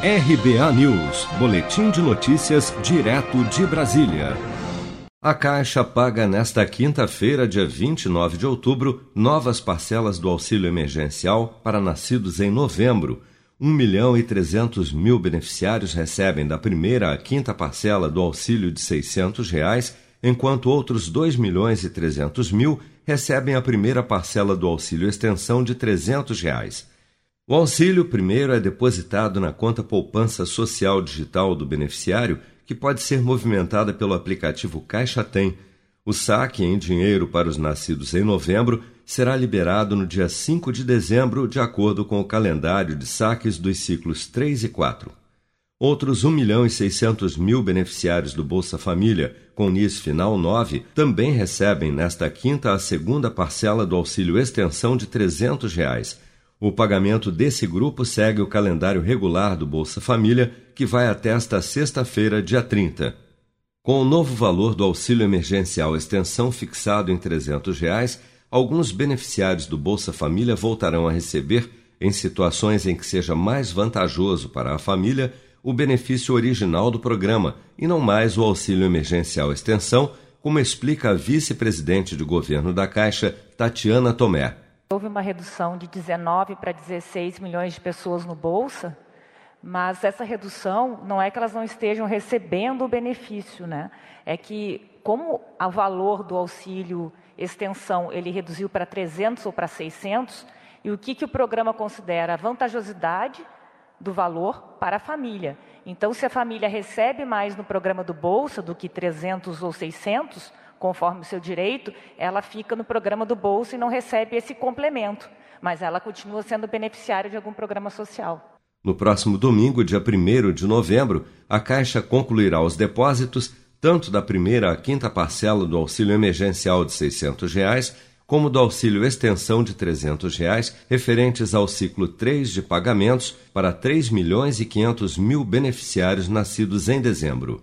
RBA News, Boletim de Notícias, direto de Brasília. A Caixa paga nesta quinta-feira, dia 29 de outubro, novas parcelas do auxílio emergencial para nascidos em novembro. 1 milhão e 300 mil beneficiários recebem da primeira à quinta parcela do auxílio de 600 reais, enquanto outros 2 milhões e 300 mil recebem a primeira parcela do auxílio extensão de 300 reais. O auxílio primeiro é depositado na conta poupança social digital do beneficiário, que pode ser movimentada pelo aplicativo Caixa Tem. O saque em dinheiro para os nascidos em novembro será liberado no dia 5 de dezembro, de acordo com o calendário de saques dos ciclos 3 e 4. Outros 1 milhão e 600 mil beneficiários do Bolsa Família, com NIS final 9, também recebem nesta quinta a segunda parcela do auxílio extensão de 300 reais o pagamento desse grupo segue o calendário regular do Bolsa Família, que vai até esta sexta-feira, dia 30. Com o novo valor do auxílio emergencial extensão fixado em 300 reais, alguns beneficiários do Bolsa Família voltarão a receber, em situações em que seja mais vantajoso para a família, o benefício original do programa e não mais o auxílio emergencial extensão, como explica a vice-presidente de governo da Caixa, Tatiana Tomé. Houve uma redução de 19 para 16 milhões de pessoas no Bolsa, mas essa redução não é que elas não estejam recebendo o benefício, né? É que como o valor do auxílio extensão ele reduziu para 300 ou para 600, e o que, que o programa considera? A vantajosidade do valor para a família. Então, se a família recebe mais no programa do Bolsa do que 300 ou 600, conforme o seu direito, ela fica no programa do Bolsa e não recebe esse complemento, mas ela continua sendo beneficiária de algum programa social. No próximo domingo, dia 1 de novembro, a Caixa concluirá os depósitos tanto da primeira à quinta parcela do auxílio emergencial de 600 reais, como do auxílio extensão de 300 reais, referentes ao ciclo 3 de pagamentos para 3 milhões e 500 mil beneficiários nascidos em dezembro.